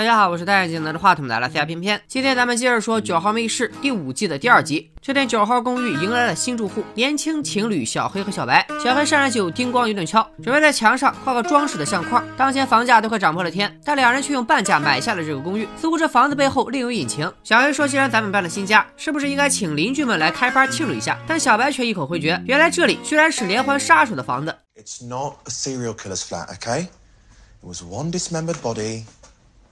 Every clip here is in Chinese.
大家好，我是戴眼镜拿着话筒的拉斯亚偏偏。今天咱们接着说《九号密室》第五季的第二集。这天，九号公寓迎来了新住户，年轻情侣小黑和小白。小黑上来就叮咣一顿敲，准备在墙上画个装饰的相框。当前房价都快涨破了天，但两人却用半价买下了这个公寓。似乎这房子背后另有隐情。小黑说：“既然咱们搬了新家，是不是应该请邻居们来开趴庆祝一下？”但小白却一口回绝，原来这里居然是连环杀手的房子。It's not a serial killer's flat, okay? It was one dismembered body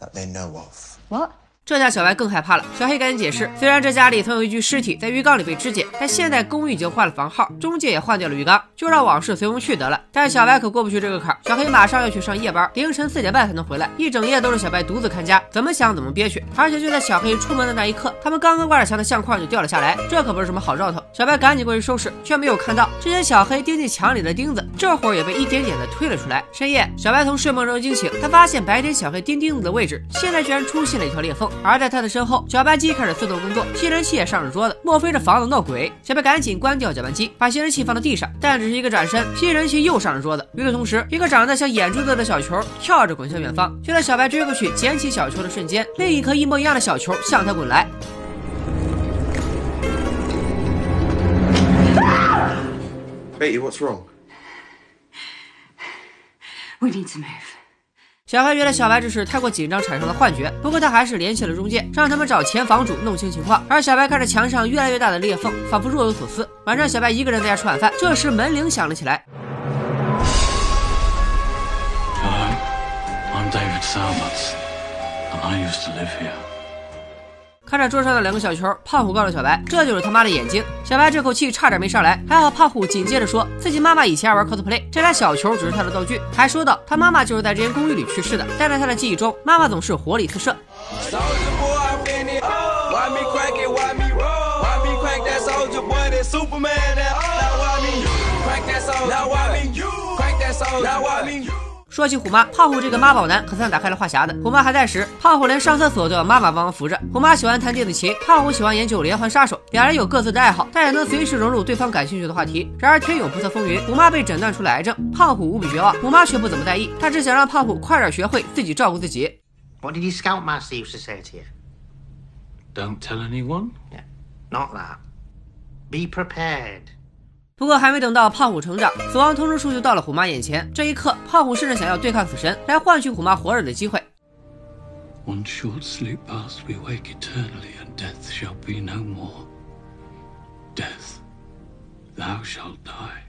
that they know of. What? 这下小白更害怕了。小黑赶紧解释，虽然这家里曾有一具尸体在浴缸里被肢解，但现在公寓已经换了房号，中介也换掉了浴缸，就让往事随风去得了。但是小白可过不去这个坎儿。小黑马上要去上夜班，凌晨四点半才能回来，一整夜都是小白独自看家，怎么想怎么憋屈。而且就在小黑出门的那一刻，他们刚刚挂着墙的相框就掉了下来，这可不是什么好兆头。小白赶紧过去收拾，却没有看到之前小黑钉进墙里的钉子，这会儿也被一点点的推了出来。深夜，小白从睡梦中惊醒，他发现白天小黑钉钉子的位置，现在居然出现了一条裂缝，而在他的身后。搅拌机开始自动工作，吸尘器也上了桌子。莫非这房子闹鬼？小白赶紧关掉搅拌机，把吸尘器放到地上。但只是一个转身，吸尘器又上了桌子。与此同时，一个长得像眼珠子的小球跳着滚向远方。就在小白追过去捡起小球的瞬间，另一颗一模一样的小球向他滚来。Betty, what's wrong? We need to move. 小黑觉得小白只是太过紧张产生了幻觉，不过他还是联系了中介，让他们找前房主弄清情况。而小白看着墙上越来越大的裂缝，仿佛若有所思。晚上，小白一个人在家吃晚饭，这时门铃响了起来。Hello, I'm David salmon and I used to live here. 看着桌上的两个小球，胖虎告诉小白，这就是他妈的眼睛。小白这口气差点没上来，还好胖虎紧接着说自己妈妈以前玩 cosplay，这俩小球只是他的道具，还说到他妈妈就是在这间公寓里去世的。但在他的记忆中，妈妈总是活力四射。说起虎妈，胖虎这个妈宝男可算打开了话匣子。虎妈还在时，胖虎连上厕所都要妈妈帮忙扶着。虎妈喜欢弹电子琴，胖虎喜欢研究连环杀手，两人有各自的爱好，但也能随时融入对方感兴趣的话题。然而天有不测风云，虎妈被诊断出了癌症，胖虎无比绝望，虎妈却不怎么在意，她只想让胖虎快点学会自己照顾自己。What did your scoutmaster used to say to you? Don't tell anyone? Yeah, not that. Be prepared. 不过还没等到胖虎成长，死亡通知书就到了虎妈眼前。这一刻，胖虎甚至想要对抗死神，来换取虎妈活着的机会。One short sleep past, we wake eternally, and death shall be no more. Death, thou shalt die.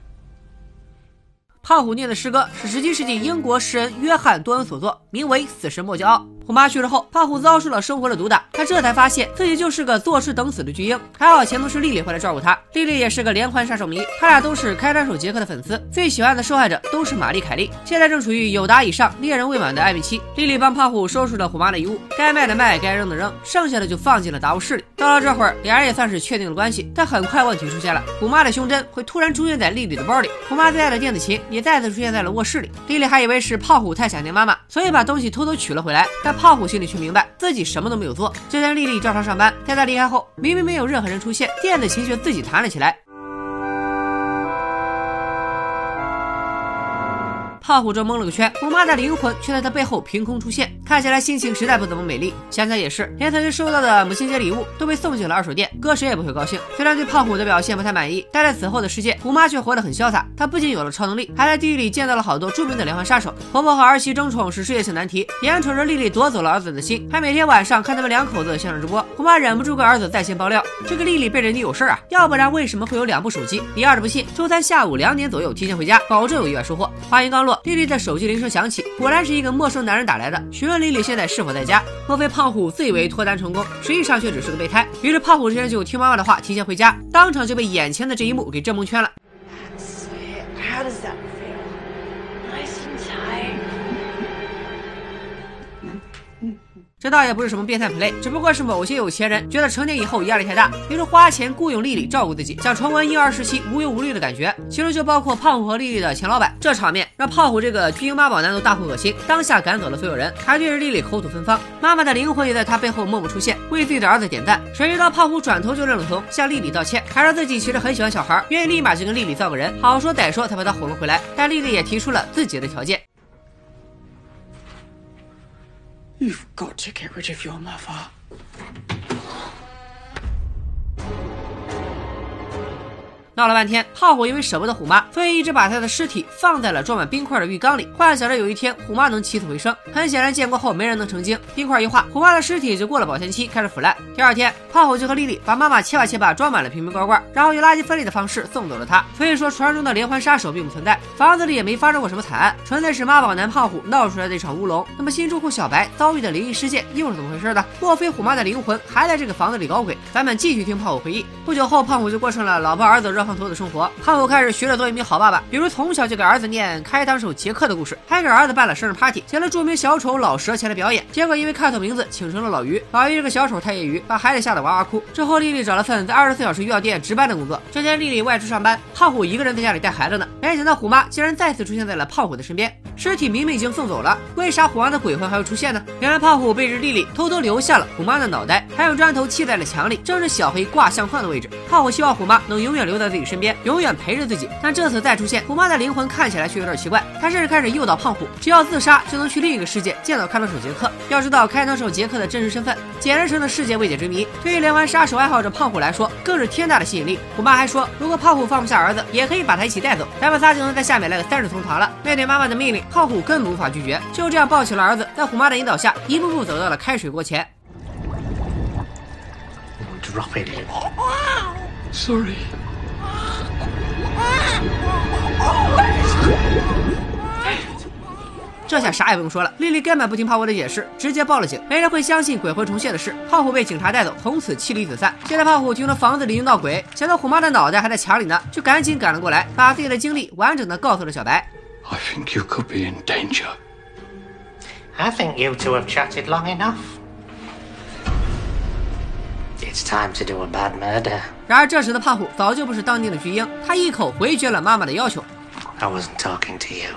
胖虎念的诗歌是十七世纪英国诗人约翰多恩所作，名为《死神莫骄傲》。虎妈去世后，胖虎遭受了生活的毒打，他这才发现自己就是个坐视等死的巨婴。还好前同事丽丽会来照顾他，丽丽也是个连环杀手迷，他俩都是开膛手杰克的粉丝，最喜欢的受害者都是玛丽凯莉。现在正处于有达以上猎人未满的暧昧期，丽丽帮胖虎收拾了虎妈的遗物，该卖的卖，该扔的扔，剩下的就放进了杂物室里。到了这会儿，俩人也算是确定了关系，但很快问题出现了，虎妈的胸针会突然出现在丽丽的包里，虎妈最爱的电子琴也再次出现在了卧室里。丽丽还以为是胖虎太想念妈妈，所以把东西偷偷取了回来，但胖虎心里却明白自己什么都没有做。这天，丽丽照常上班，在她离开后，明明没有任何人出现，电子琴却自己弹了起来。胖虎正蒙了个圈，我妈的灵魂却在他背后凭空出现，看起来心情实在不怎么美丽。想想也是，连曾经收到的母亲节礼物都被送进了二手店，搁谁也不会高兴。虽然对胖虎的表现不太满意，但在此后的世界，虎妈却活得很潇洒。她不仅有了超能力，还在地狱里见到了好多著名的连环杀手。婆婆和儿媳争宠是事业性难题，眼瞅着丽丽夺走了儿子的心，还每天晚上看他们两口子相声直播。虎妈忍不住跟儿子在线爆料：这个丽丽背着你有事啊，要不然为什么会有两部手机？你要是不信，周三下午两点左右提前回家，保证有意外收获。话音刚落，丽丽的手机铃声响起，果然是一个陌生男人打来的，询问丽丽现在是否在家。莫非胖虎自以为脱单成功，实际上却只是个备胎？于是胖虎直接就听妈妈的话，提前回家，当场就被眼前的这一幕给震蒙圈了。这倒也不是什么变态 play，只不过是某些有钱人觉得成年以后压力太大，于是花钱雇佣丽丽照顾自己，想重温婴儿时期无忧无虑的感觉。其中就包括胖虎和丽丽的前老板，这场面让胖虎这个巨婴妈宝男都大呼恶心，当下赶走了所有人，还对着丽丽口吐芬芳。妈妈的灵魂也在他背后默默出现，为自己的儿子点赞。谁知道胖虎转头就认了怂，向丽丽道歉，还说自己其实很喜欢小孩，愿意立马就跟丽丽造个人，好说歹说才把她哄了回来。但丽丽也提出了自己的条件。You've got to get rid of your mother. 闹了半天，胖虎因为舍不得虎妈，所以一直把他的尸体放在了装满冰块的浴缸里，幻想着有一天虎妈能起死回生。很显然，建国后没人能成精，冰块一化，虎妈的尸体就过了保鲜期，开始腐烂。第二天，胖虎就和丽丽把妈妈切吧切吧装满了瓶瓶罐罐，然后用垃圾分类的方式送走了她。所以说，传说中的连环杀手并不存在，房子里也没发生过什么惨案，纯粹是妈宝男胖虎闹出来的一场乌龙。那么新住户小白遭遇的灵异事件又是怎么回事呢？莫非虎妈的灵魂还在这个房子里搞鬼？咱们继续听胖虎回忆。不久后，胖虎就过上了老婆儿子热炕头的生活。胖虎开始学着做一名好爸爸，比如从小就给儿子念开膛手杰克的故事，还给儿子办了生日 party，请了著名小丑老蛇前来表演。结果因为看错名字，请成了老于。老于这个小丑太业余，把孩子吓得哇哇哭。之后丽丽找了份在二十四小时药店值班的工作。这天丽丽外出上班，胖虎一个人在家里带孩子呢。没想到虎妈竟然再次出现在了胖虎的身边。尸体明明已经送走了，为啥虎妈的鬼魂还会出现呢？原来胖虎背着丽丽偷偷留下了虎妈的脑袋，还用砖头砌在了墙里，正是小黑挂相框的位置。胖虎希望虎妈能永远留在自己身边，永远陪着自己。但这次再出现，虎妈的灵魂看起来却有点奇怪。她甚至开始诱导胖虎，只要自杀就能去另一个世界见到开膛手杰克。要知道开膛手杰克的真实身份，简直成了世界未解之谜。对于连环杀手爱好者胖虎来说，更是天大的吸引力。虎妈还说，如果胖虎放不下儿子，也可以把他一起带走，咱们仨就能在下面来个三世同堂了。面对妈妈的命令，胖虎根本无法拒绝，就这样抱起了儿子，在虎妈的引导下，一步步走到了开水锅前。Drop it. Sorry. 这下啥也不用说了，丽丽根本不听胖虎的解释，直接报了警。没人会相信鬼魂重现的事。胖虎被警察带走，从此妻离子散。现在胖虎听说房子里又闹鬼，想到虎妈的脑袋还在墙里呢，就赶紧赶了过来，把自己的经历完整的告诉了小白。I think you could be in danger. I think you two have chatted long enough. It's time to do a bad murder. 然而这时的胖虎早就不是当年的巨婴，他一口回绝了妈妈的要求。 I wasn't talking to you.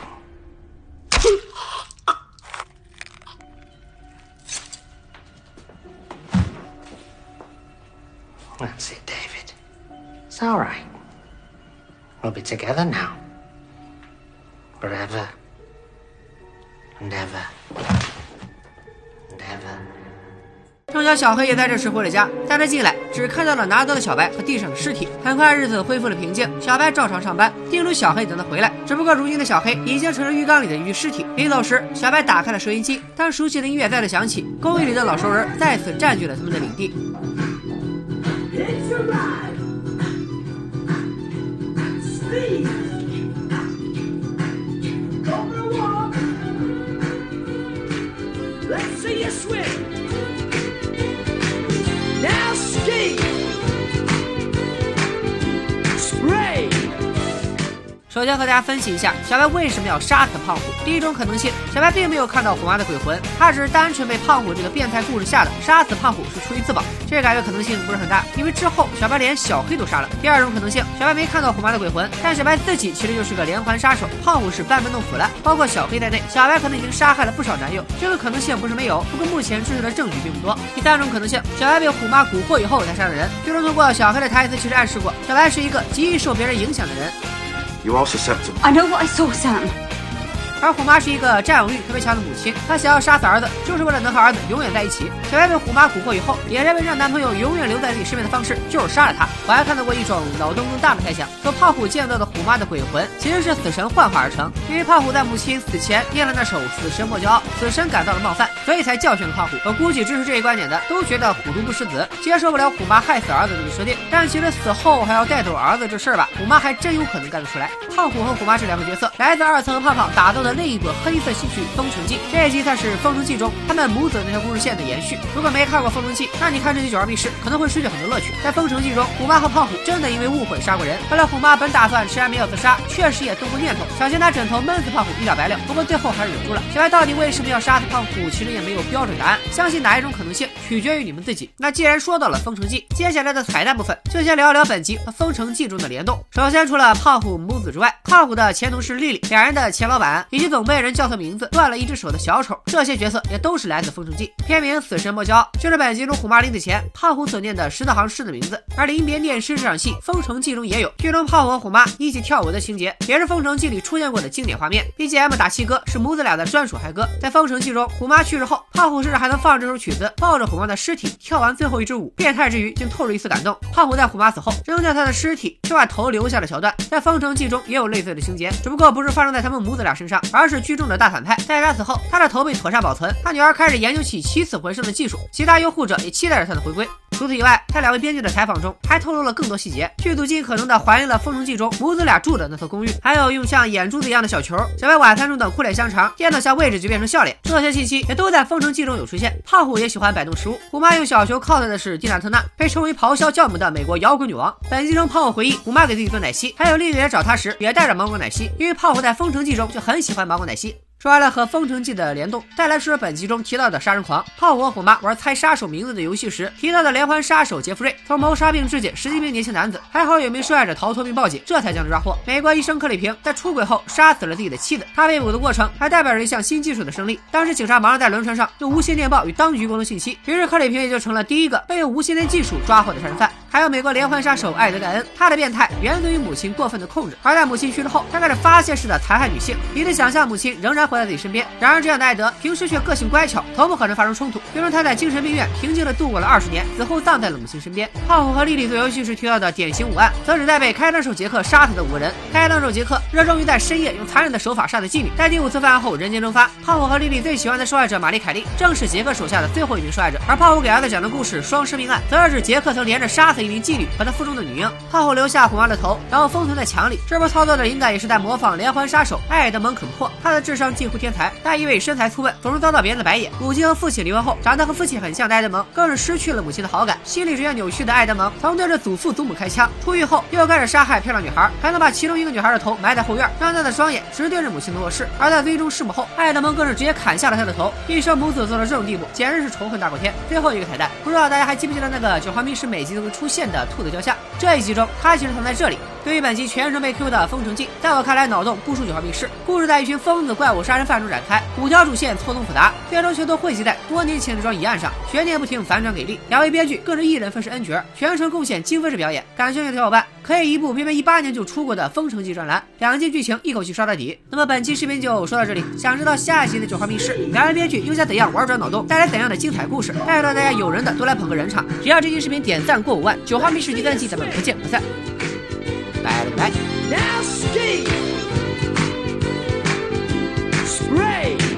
That's it, David. It's all right. We'll be together now. Forever. And ever. 正巧小黑也在这时回了家，带他进来，只看到了拿刀的小白和地上的尸体。很快日子恢复了平静，小白照常上班，叮嘱小黑等他回来。只不过如今的小黑已经成了浴缸里的一具尸体。临走时，小白打开了收音机，当熟悉的音乐再次响起，公寓里的老熟人再次占据了他们的领地。首先和大家分析一下小白为什么要杀死胖虎。第一种可能性，小白并没有看到虎妈的鬼魂，他只是单纯被胖虎这个变态故事吓的。杀死胖虎是出于自保，这感觉可能性不是很大，因为之后小白连小黑都杀了。第二种可能性，小白没看到虎妈的鬼魂，但小白自己其实就是个连环杀手，胖虎是班门弄斧了，包括小黑在内，小白可能已经杀害了不少男友。这个可能性不是没有，不过目前支持的证据并不多。第三种可能性，小白被虎妈蛊惑以后才杀的人。最终通过小黑的台词，其实暗示过小白是一个极易受别人影响的人。You are susceptible. I know what I saw, Sam. 而虎妈是一个占有欲特别强的母亲，她想要杀死儿子，就是为了能和儿子永远在一起。小白被虎妈蛊惑以后，也认为让男朋友永远留在自己身边的方式就是杀了他。我还看到过一种脑洞更大的猜想，说胖虎见到的虎妈的鬼魂其实是死神幻化而成，因为胖虎在母亲死前念了那首《死神莫骄傲》，死神感到了冒犯，所以才教训了胖虎。我估计支持这一观点的都觉得虎毒不食子，接受不了虎妈害死儿子这个设定。但其实死后还要带走儿子这事儿吧，虎妈还真有可能干得出来。胖虎和虎妈这两个角色，来自二层和胖胖打造的另一部黑色喜剧《封城记》。这一集算是《封城记》中他们母子那条故事线的延续。如果没看过《封城记》，那你看这集《九二密室》可能会失去很多乐趣。在《封城记》中，虎妈和胖虎真的因为误会杀过人。后来虎妈本打算吃安眠药自杀，确实也动过念头，想先拿枕头闷死胖虎一了百了。不过最后还是忍住了。小白到底为什么要杀死胖虎，其实也没有标准答案。相信哪一种可能性，取决于你们自己。那既然说到了《封城记》，接下来的彩蛋部分就先聊一聊本集和《封城记》中的联动。首先，除了胖虎母子之外，胖虎的前同事丽丽，两人的前老板，以及总被人叫错名字、断了一只手的小丑，这些角色也都是来自《封神记》。片名《死神莫骄傲》就是本集中虎妈临死前胖虎所念的十四行诗的名字。而临别念诗这场戏，《封神记》中也有。剧中胖虎和虎妈一起跳舞的情节，也是《封神记》里出现过的经典画面。BGM 打七歌是母子俩的专属嗨歌。在《封神记》中，虎妈去世后，胖虎甚至还能放这首曲子，抱着虎妈的尸体跳完最后一支舞。变态之余，竟透着一丝感动。胖虎在虎妈死后扔掉她的尸体，却把头留下的桥段，在《封神记》中也有类似的情节，只不过不是发生在他们母子俩身上，而是剧中的大反派在他死后，他的头被妥善保存，他女儿开始研究起起死回生的技术，其他拥护者也期待着他的回归。除此以外，在两位编剧的采访中，还透露了更多细节。剧组尽可能的还原了《封神记》中母子俩住的那套公寓，还有用像眼珠子一样的小球，小白晚餐中的酷脸香肠，电脑下位置就变成笑脸，这些信息也都在《封神记》中有出现。胖虎也喜欢摆弄食物，虎妈用小球 cos 的是蒂娜特纳，被称为咆哮教母的美国摇滚女王。本集中，胖虎回忆虎妈给自己做奶昔，还有丽丽来找他时也带着芒果奶昔，因为胖虎在《封神记》中就很喜欢芒果奶昔。说完了和《封城记》的联动，再来说说本集中提到的杀人狂。炮火虎妈玩猜杀手名字的游戏时提到的连环杀手杰弗瑞，从谋杀并肢解十几名年轻男子，还好有名受害者逃脱并报警，这才将他抓获。美国医生克里平在出轨后杀死了自己的妻子，他被捕的过程还代表着一项新技术的胜利。当时警察忙着在轮船上用无线电报与当局沟通信息，于是克里平也就成了第一个被用无线电技术抓获的杀人犯。还有美国连环杀手艾德盖恩，他的变态源自于母亲过分的控制，而在母亲去世后，他开始发泄式的残害女性，以此想象母亲仍然活在自己身边。然而这样的艾德平时却个性乖巧，从不和人发生冲突。最终他在精神病院平静地度过了二十年，死后葬在了母亲身边。胖虎和莉莉做游戏时提到的典型五案，则指在被开膛手杰克杀死的五个人。开膛手杰克热衷于在深夜用残忍的手法杀死妓女，在第五次犯案后人间蒸发。胖虎和莉莉最喜欢的受害者玛丽凯莉，正是杰克手下的最后一名受害者。而胖虎给儿子讲的故事《双尸命案》，则是指杰克曾连着杀死一名妓女和她腹中的女婴。胖虎留下虎妈的头，然后封存在墙里。这波操作的灵感也是在模仿连环杀手艾德蒙肯珀，他的智商近乎天才，但因为身材粗笨，总是遭到别人的白眼。母亲和父亲离婚后，长得和父亲很像的艾德蒙，更是失去了母亲的好感，心理逐渐扭曲的艾德蒙，曾对着祖父祖母开枪。出狱后，又开始杀害漂亮女孩，还能把其中一个女孩的头埋在后院，让她的双眼直对着母亲的卧室。而在最终弑母后，艾德蒙更是直接砍下了她的头。一生母子做到这种地步，简直是仇恨大过天。最后一个彩蛋，不知道大家还记不记得那个九号密室每集都会出现的兔子雕像？这一集中，他其实藏在这里。对于本集全程被 Q 的《封城记》，在我看来脑洞不输九号密室。故事在一群疯子怪物杀人犯中展开，五条主线错综复杂，最终全都汇集在多年前的桩疑案上，悬念不停，反转给力。两位编剧更是一人分饰 N 角，全程贡献精分式表演。感兴趣的小伙伴可以一部偏偏一八年就出过的《封城记》专栏，两季剧情一口气刷到底。那么本期视频就说到这里，想知道下一集的九号密室，两位编剧又将怎样玩转脑洞，带来怎样的精彩故事？拜托大家有人的都来捧个人场，只要这期视频点赞过五万，九号密室第三季咱们不见不散。拜了个拜。Game spray.